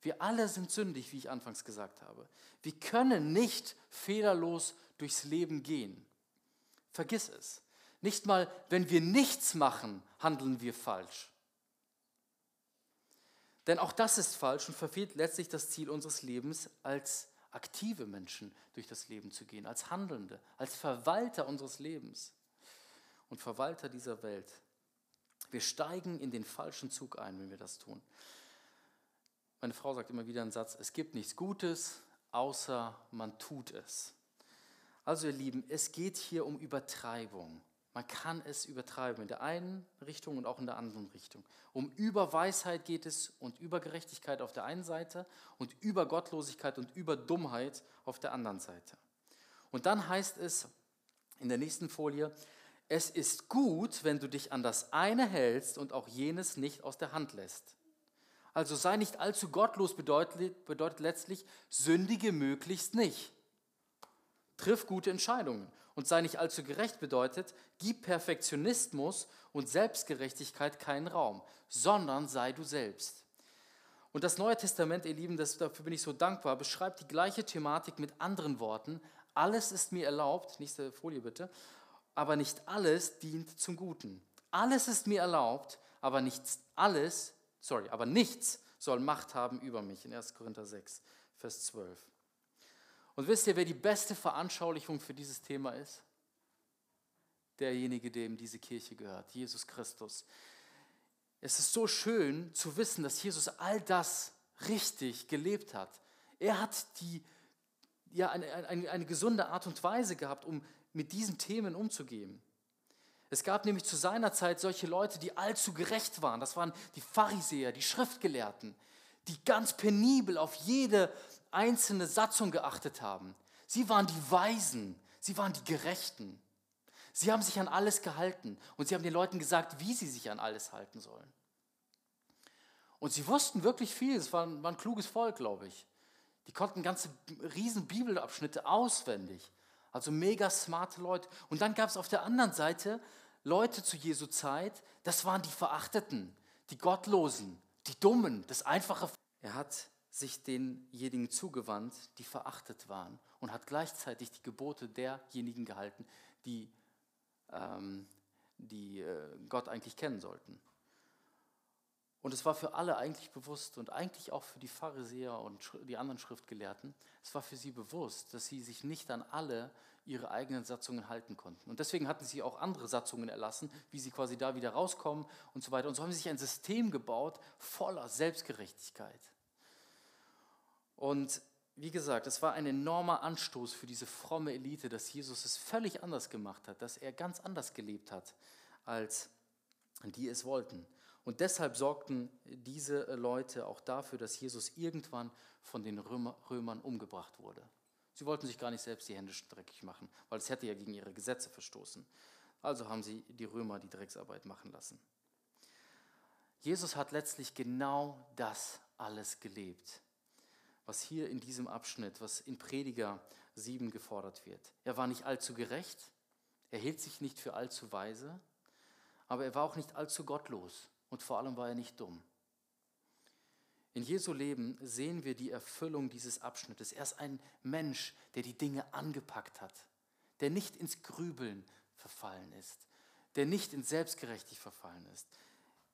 Wir alle sind sündig, wie ich anfangs gesagt habe. Wir können nicht fehlerlos durchs Leben gehen. Vergiss es. Nicht mal, wenn wir nichts machen, handeln wir falsch. Denn auch das ist falsch und verfehlt letztlich das Ziel unseres Lebens, als aktive Menschen durch das Leben zu gehen, als Handelnde, als Verwalter unseres Lebens und Verwalter dieser Welt. Wir steigen in den falschen Zug ein, wenn wir das tun. Meine Frau sagt immer wieder einen Satz, es gibt nichts Gutes, außer man tut es. Also ihr Lieben, es geht hier um Übertreibung. Man kann es übertreiben in der einen Richtung und auch in der anderen Richtung. Um Überweisheit geht es und über Gerechtigkeit auf der einen Seite und über Gottlosigkeit und über Dummheit auf der anderen Seite. Und dann heißt es in der nächsten Folie, es ist gut, wenn du dich an das eine hältst und auch jenes nicht aus der Hand lässt. Also sei nicht allzu gottlos bedeutet, bedeutet letztlich, sündige möglichst nicht. Triff gute Entscheidungen und sei nicht allzu gerecht bedeutet, gib Perfektionismus und Selbstgerechtigkeit keinen Raum, sondern sei du selbst. Und das Neue Testament, ihr Lieben, das, dafür bin ich so dankbar, beschreibt die gleiche Thematik mit anderen Worten. Alles ist mir erlaubt, nächste Folie bitte, aber nicht alles dient zum Guten. Alles ist mir erlaubt, aber nicht alles, sorry, aber nichts soll Macht haben über mich in 1. Korinther 6, Vers 12. Und wisst ihr, wer die beste Veranschaulichung für dieses Thema ist? Derjenige, dem diese Kirche gehört, Jesus Christus. Es ist so schön zu wissen, dass Jesus all das richtig gelebt hat. Er hat die, ja, eine, eine, eine gesunde Art und Weise gehabt, um mit diesen Themen umzugehen. Es gab nämlich zu seiner Zeit solche Leute, die allzu gerecht waren. Das waren die Pharisäer, die Schriftgelehrten, die ganz penibel auf jede einzelne Satzung geachtet haben. Sie waren die Weisen, sie waren die Gerechten. Sie haben sich an alles gehalten und sie haben den Leuten gesagt, wie sie sich an alles halten sollen. Und sie wussten wirklich viel, es war ein, war ein kluges Volk, glaube ich. Die konnten ganze riesen Bibelabschnitte auswendig. Also mega smarte Leute. Und dann gab es auf der anderen Seite Leute zu Jesu Zeit, das waren die Verachteten, die Gottlosen, die Dummen, das einfache. Er hat sich denjenigen zugewandt, die verachtet waren und hat gleichzeitig die Gebote derjenigen gehalten, die, ähm, die äh, Gott eigentlich kennen sollten. Und es war für alle eigentlich bewusst und eigentlich auch für die Pharisäer und die anderen Schriftgelehrten, es war für sie bewusst, dass sie sich nicht an alle ihre eigenen Satzungen halten konnten. Und deswegen hatten sie auch andere Satzungen erlassen, wie sie quasi da wieder rauskommen und so weiter. Und so haben sie sich ein System gebaut voller Selbstgerechtigkeit. Und wie gesagt, es war ein enormer Anstoß für diese fromme Elite, dass Jesus es völlig anders gemacht hat, dass er ganz anders gelebt hat, als die es wollten. Und deshalb sorgten diese Leute auch dafür, dass Jesus irgendwann von den Römer, Römern umgebracht wurde. Sie wollten sich gar nicht selbst die Hände dreckig machen, weil es hätte ja gegen ihre Gesetze verstoßen. Also haben sie die Römer die Drecksarbeit machen lassen. Jesus hat letztlich genau das alles gelebt, was hier in diesem Abschnitt, was in Prediger 7 gefordert wird. Er war nicht allzu gerecht, er hielt sich nicht für allzu weise, aber er war auch nicht allzu gottlos und vor allem war er nicht dumm. In Jesu Leben sehen wir die Erfüllung dieses Abschnittes. Er ist ein Mensch, der die Dinge angepackt hat, der nicht ins Grübeln verfallen ist, der nicht ins Selbstgerechtig verfallen ist.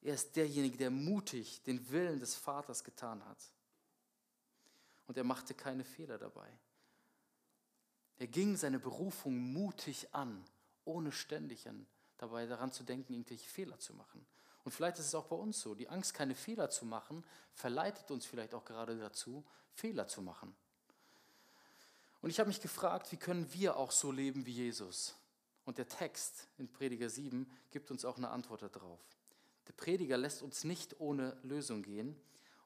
Er ist derjenige, der mutig den Willen des Vaters getan hat. Und er machte keine Fehler dabei. Er ging seine Berufung mutig an, ohne ständig dabei daran zu denken, irgendwelche Fehler zu machen. Und vielleicht ist es auch bei uns so. Die Angst, keine Fehler zu machen, verleitet uns vielleicht auch gerade dazu, Fehler zu machen. Und ich habe mich gefragt, wie können wir auch so leben wie Jesus? Und der Text in Prediger 7 gibt uns auch eine Antwort darauf. Der Prediger lässt uns nicht ohne Lösung gehen.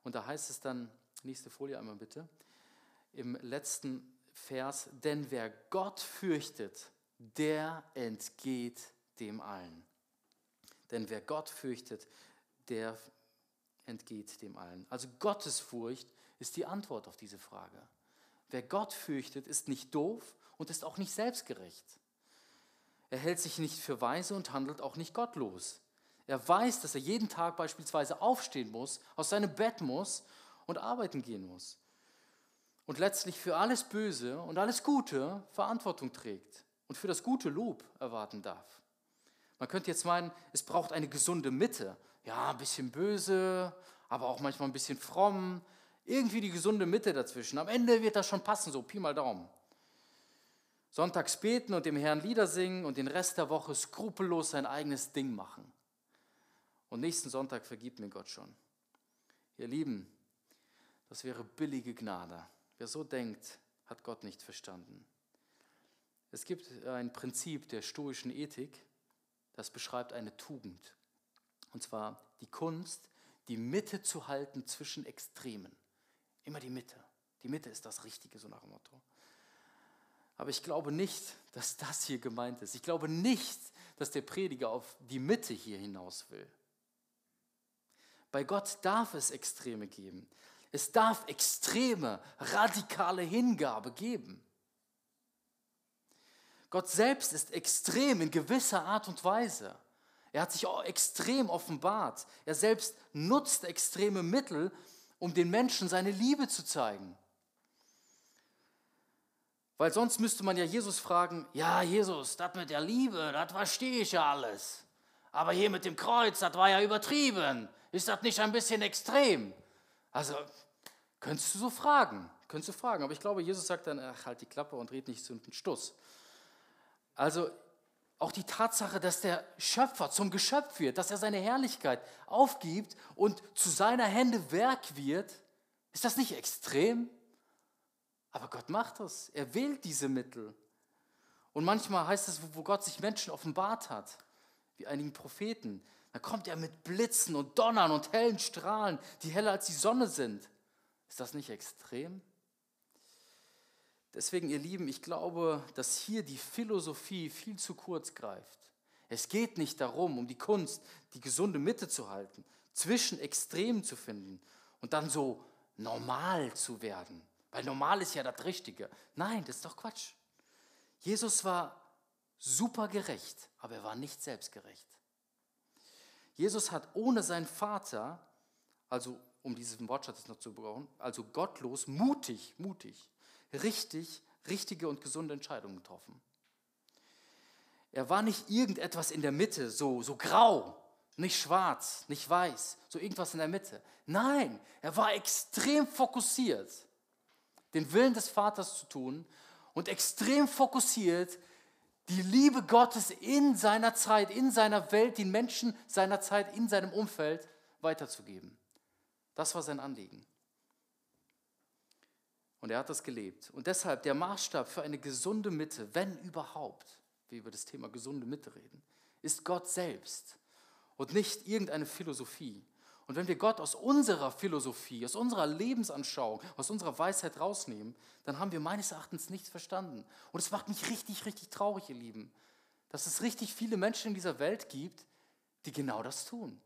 Und da heißt es dann, nächste Folie einmal bitte, im letzten Vers, denn wer Gott fürchtet, der entgeht dem allen. Denn wer Gott fürchtet, der entgeht dem allen. Also Gottesfurcht ist die Antwort auf diese Frage. Wer Gott fürchtet, ist nicht doof und ist auch nicht selbstgerecht. Er hält sich nicht für weise und handelt auch nicht gottlos. Er weiß, dass er jeden Tag beispielsweise aufstehen muss, aus seinem Bett muss und arbeiten gehen muss. Und letztlich für alles Böse und alles Gute Verantwortung trägt und für das gute Lob erwarten darf. Man könnte jetzt meinen, es braucht eine gesunde Mitte. Ja, ein bisschen böse, aber auch manchmal ein bisschen fromm. Irgendwie die gesunde Mitte dazwischen. Am Ende wird das schon passen, so Pi mal Daumen. Sonntags beten und dem Herrn Lieder singen und den Rest der Woche skrupellos sein eigenes Ding machen. Und nächsten Sonntag vergibt mir Gott schon. Ihr Lieben, das wäre billige Gnade. Wer so denkt, hat Gott nicht verstanden. Es gibt ein Prinzip der stoischen Ethik, das beschreibt eine Tugend. Und zwar die Kunst, die Mitte zu halten zwischen Extremen. Immer die Mitte. Die Mitte ist das Richtige, so nach dem Motto. Aber ich glaube nicht, dass das hier gemeint ist. Ich glaube nicht, dass der Prediger auf die Mitte hier hinaus will. Bei Gott darf es Extreme geben. Es darf extreme, radikale Hingabe geben. Gott selbst ist extrem in gewisser Art und Weise. Er hat sich auch extrem offenbart. Er selbst nutzt extreme Mittel, um den Menschen seine Liebe zu zeigen. Weil sonst müsste man ja Jesus fragen, ja Jesus, das mit der Liebe, das verstehe ich ja alles. Aber hier mit dem Kreuz, das war ja übertrieben. Ist das nicht ein bisschen extrem? Also, könntest du so fragen, könntest du fragen. Aber ich glaube, Jesus sagt dann, ach, halt die Klappe und red nicht zu einem Stuss. Also, auch die Tatsache, dass der Schöpfer zum Geschöpf wird, dass er seine Herrlichkeit aufgibt und zu seiner Hände Werk wird, ist das nicht extrem? Aber Gott macht das. Er wählt diese Mittel. Und manchmal heißt es, wo Gott sich Menschen offenbart hat, wie einigen Propheten, da kommt er mit Blitzen und Donnern und hellen Strahlen, die heller als die Sonne sind. Ist das nicht extrem? Deswegen, ihr Lieben, ich glaube, dass hier die Philosophie viel zu kurz greift. Es geht nicht darum, um die Kunst, die gesunde Mitte zu halten, zwischen Extremen zu finden und dann so normal zu werden. Weil normal ist ja das Richtige. Nein, das ist doch Quatsch. Jesus war super gerecht, aber er war nicht selbstgerecht. Jesus hat ohne seinen Vater, also um diesen Wortschatz noch zu brauchen, also gottlos, mutig, mutig, richtig, richtige und gesunde Entscheidungen getroffen. Er war nicht irgendetwas in der Mitte, so, so grau, nicht schwarz, nicht weiß, so irgendwas in der Mitte. Nein, er war extrem fokussiert, den Willen des Vaters zu tun und extrem fokussiert, die Liebe Gottes in seiner Zeit, in seiner Welt, den Menschen seiner Zeit, in seinem Umfeld weiterzugeben. Das war sein Anliegen. Und er hat das gelebt. Und deshalb der Maßstab für eine gesunde Mitte, wenn überhaupt, wir über das Thema gesunde Mitte reden, ist Gott selbst und nicht irgendeine Philosophie. Und wenn wir Gott aus unserer Philosophie, aus unserer Lebensanschauung, aus unserer Weisheit rausnehmen, dann haben wir meines Erachtens nichts verstanden. Und es macht mich richtig, richtig traurig, ihr Lieben, dass es richtig viele Menschen in dieser Welt gibt, die genau das tun.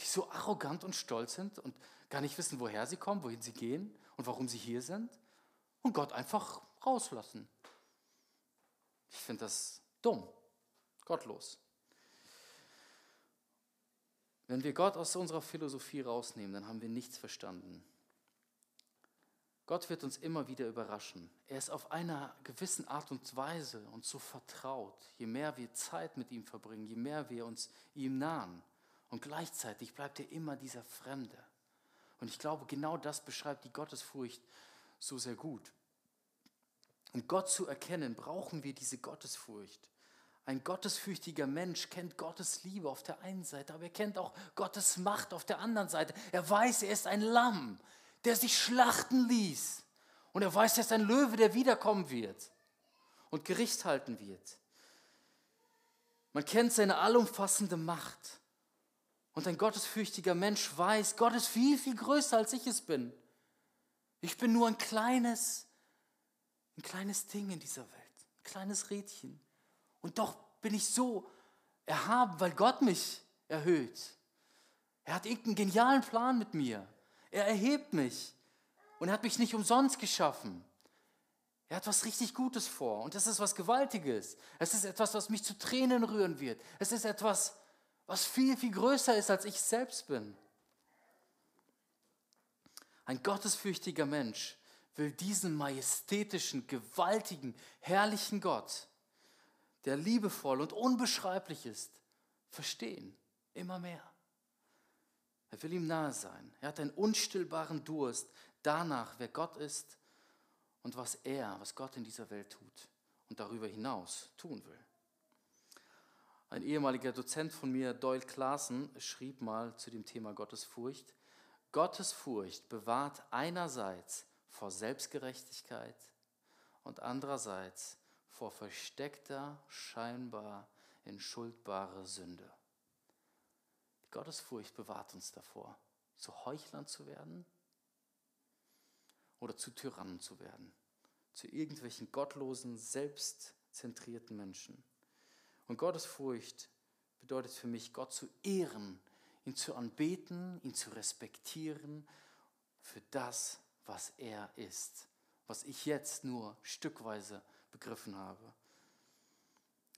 Die so arrogant und stolz sind und gar nicht wissen, woher sie kommen, wohin sie gehen und warum sie hier sind und Gott einfach rauslassen. Ich finde das dumm, gottlos. Wenn wir Gott aus unserer Philosophie rausnehmen, dann haben wir nichts verstanden. Gott wird uns immer wieder überraschen. Er ist auf einer gewissen Art und Weise uns so vertraut. Je mehr wir Zeit mit ihm verbringen, je mehr wir uns ihm nahen. Und gleichzeitig bleibt er immer dieser Fremde. Und ich glaube, genau das beschreibt die Gottesfurcht so sehr gut. Um Gott zu erkennen, brauchen wir diese Gottesfurcht. Ein gottesfürchtiger Mensch kennt Gottes Liebe auf der einen Seite, aber er kennt auch Gottes Macht auf der anderen Seite. Er weiß, er ist ein Lamm, der sich schlachten ließ. Und er weiß, er ist ein Löwe, der wiederkommen wird und Gericht halten wird. Man kennt seine allumfassende Macht. Und ein gottesfürchtiger Mensch weiß, Gott ist viel, viel größer, als ich es bin. Ich bin nur ein kleines, ein kleines Ding in dieser Welt, ein kleines Rädchen. Und doch bin ich so erhaben, weil Gott mich erhöht. Er hat irgendeinen genialen Plan mit mir. Er erhebt mich. Und er hat mich nicht umsonst geschaffen. Er hat was richtig Gutes vor. Und das ist was Gewaltiges. Es ist etwas, was mich zu Tränen rühren wird. Es ist etwas, was viel, viel größer ist, als ich selbst bin. Ein gottesfürchtiger Mensch will diesen majestätischen, gewaltigen, herrlichen Gott, der liebevoll und unbeschreiblich ist, verstehen. Immer mehr. Er will ihm nahe sein. Er hat einen unstillbaren Durst danach, wer Gott ist und was er, was Gott in dieser Welt tut und darüber hinaus tun will. Ein ehemaliger Dozent von mir, Doyle Klaassen, schrieb mal zu dem Thema Gottesfurcht, Gottesfurcht bewahrt einerseits vor Selbstgerechtigkeit und andererseits vor versteckter, scheinbar entschuldbare Sünde. Die Gottesfurcht bewahrt uns davor, zu Heuchlern zu werden oder zu Tyrannen zu werden, zu irgendwelchen gottlosen, selbstzentrierten Menschen. Und Gottesfurcht bedeutet für mich, Gott zu ehren, ihn zu anbeten, ihn zu respektieren für das, was er ist, was ich jetzt nur stückweise begriffen habe.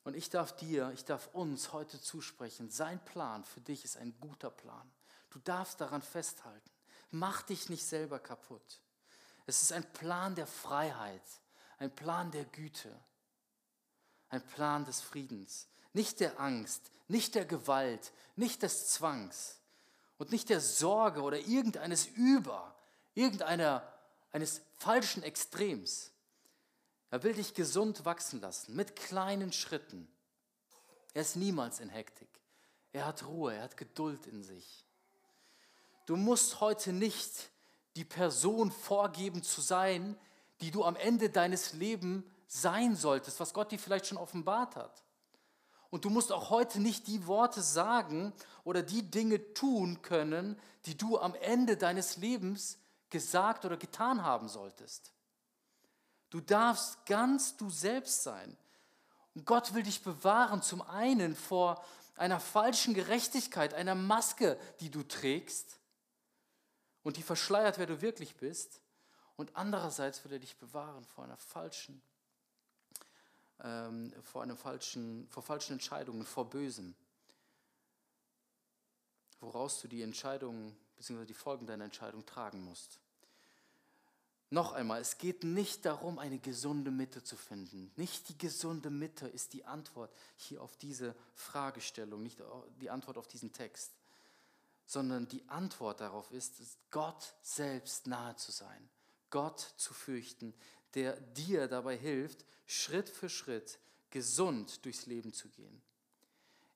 Und ich darf dir, ich darf uns heute zusprechen, sein Plan für dich ist ein guter Plan. Du darfst daran festhalten. Mach dich nicht selber kaputt. Es ist ein Plan der Freiheit, ein Plan der Güte, ein Plan des Friedens, nicht der Angst, nicht der Gewalt, nicht des Zwangs und nicht der Sorge oder irgendeines Über, irgendeiner eines falschen Extrems. Er will dich gesund wachsen lassen, mit kleinen Schritten. Er ist niemals in Hektik. Er hat Ruhe, er hat Geduld in sich. Du musst heute nicht die Person vorgeben zu sein, die du am Ende deines Lebens sein solltest, was Gott dir vielleicht schon offenbart hat. Und du musst auch heute nicht die Worte sagen oder die Dinge tun können, die du am Ende deines Lebens gesagt oder getan haben solltest. Du darfst ganz du selbst sein. Und Gott will dich bewahren, zum einen vor einer falschen Gerechtigkeit, einer Maske, die du trägst und die verschleiert, wer du wirklich bist. Und andererseits will er dich bewahren vor einer falschen ähm, vor, einem falschen, vor falschen Entscheidungen, vor Bösem, woraus du die Entscheidungen bzw. die Folgen deiner Entscheidung tragen musst. Noch einmal, es geht nicht darum, eine gesunde Mitte zu finden. Nicht die gesunde Mitte ist die Antwort hier auf diese Fragestellung, nicht die Antwort auf diesen Text, sondern die Antwort darauf ist, Gott selbst nahe zu sein, Gott zu fürchten, der dir dabei hilft, Schritt für Schritt gesund durchs Leben zu gehen.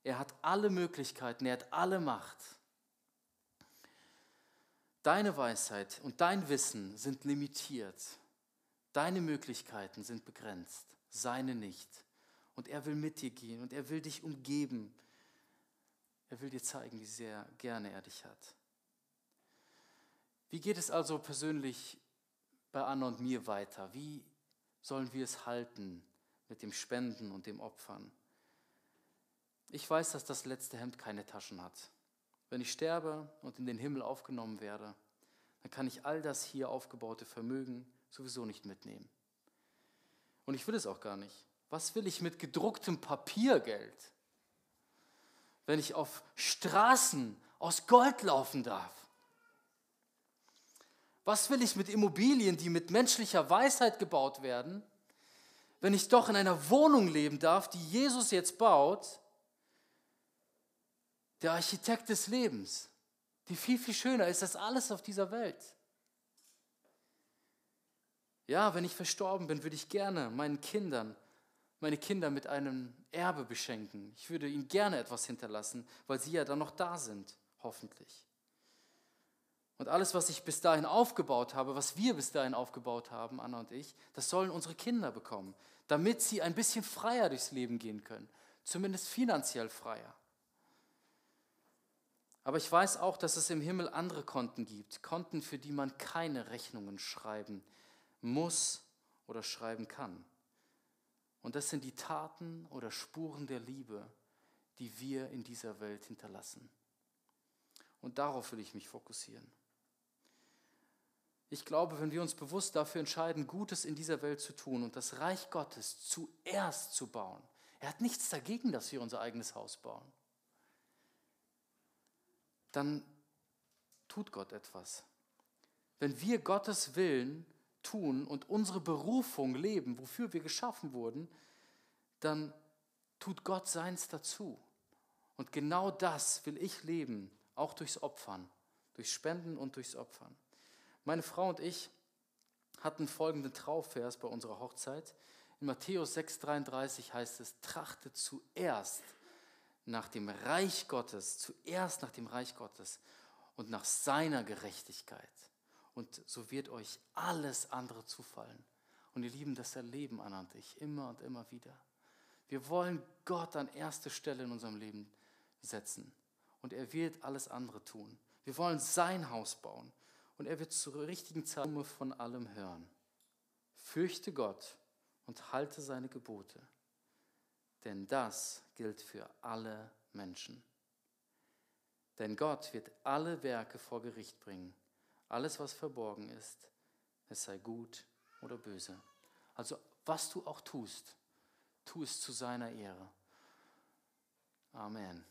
Er hat alle Möglichkeiten, er hat alle Macht. Deine Weisheit und dein Wissen sind limitiert. Deine Möglichkeiten sind begrenzt, seine nicht. Und er will mit dir gehen und er will dich umgeben. Er will dir zeigen, wie sehr gerne er dich hat. Wie geht es also persönlich bei Anna und mir weiter? Wie sollen wir es halten mit dem Spenden und dem Opfern? Ich weiß, dass das letzte Hemd keine Taschen hat. Wenn ich sterbe und in den Himmel aufgenommen werde, dann kann ich all das hier aufgebaute Vermögen sowieso nicht mitnehmen. Und ich will es auch gar nicht. Was will ich mit gedrucktem Papiergeld, wenn ich auf Straßen aus Gold laufen darf? Was will ich mit Immobilien, die mit menschlicher Weisheit gebaut werden, wenn ich doch in einer Wohnung leben darf, die Jesus jetzt baut, der Architekt des Lebens, die viel, viel schöner ist als alles auf dieser Welt. Ja, wenn ich verstorben bin, würde ich gerne meinen Kindern, meine Kinder mit einem Erbe beschenken. Ich würde ihnen gerne etwas hinterlassen, weil sie ja dann noch da sind, hoffentlich. Und alles, was ich bis dahin aufgebaut habe, was wir bis dahin aufgebaut haben, Anna und ich, das sollen unsere Kinder bekommen, damit sie ein bisschen freier durchs Leben gehen können, zumindest finanziell freier. Aber ich weiß auch, dass es im Himmel andere Konten gibt, Konten, für die man keine Rechnungen schreiben muss oder schreiben kann. Und das sind die Taten oder Spuren der Liebe, die wir in dieser Welt hinterlassen. Und darauf will ich mich fokussieren. Ich glaube, wenn wir uns bewusst dafür entscheiden, Gutes in dieser Welt zu tun und das Reich Gottes zuerst zu bauen, er hat nichts dagegen, dass wir unser eigenes Haus bauen, dann tut Gott etwas. Wenn wir Gottes Willen tun und unsere Berufung leben, wofür wir geschaffen wurden, dann tut Gott seins dazu. Und genau das will ich leben, auch durchs Opfern, durchs Spenden und durchs Opfern. Meine Frau und ich hatten folgenden Trauvers bei unserer Hochzeit. In Matthäus 6,33 heißt es: Trachtet zuerst nach dem Reich Gottes, zuerst nach dem Reich Gottes und nach seiner Gerechtigkeit. Und so wird euch alles andere zufallen. Und ihr Lieben, das erleben Anna und ich immer und immer wieder. Wir wollen Gott an erste Stelle in unserem Leben setzen. Und er wird alles andere tun. Wir wollen sein Haus bauen. Und er wird zur richtigen Zeit von allem hören. Fürchte Gott und halte seine Gebote. Denn das gilt für alle Menschen. Denn Gott wird alle Werke vor Gericht bringen. Alles, was verborgen ist, es sei gut oder böse. Also was du auch tust, tu es zu seiner Ehre. Amen.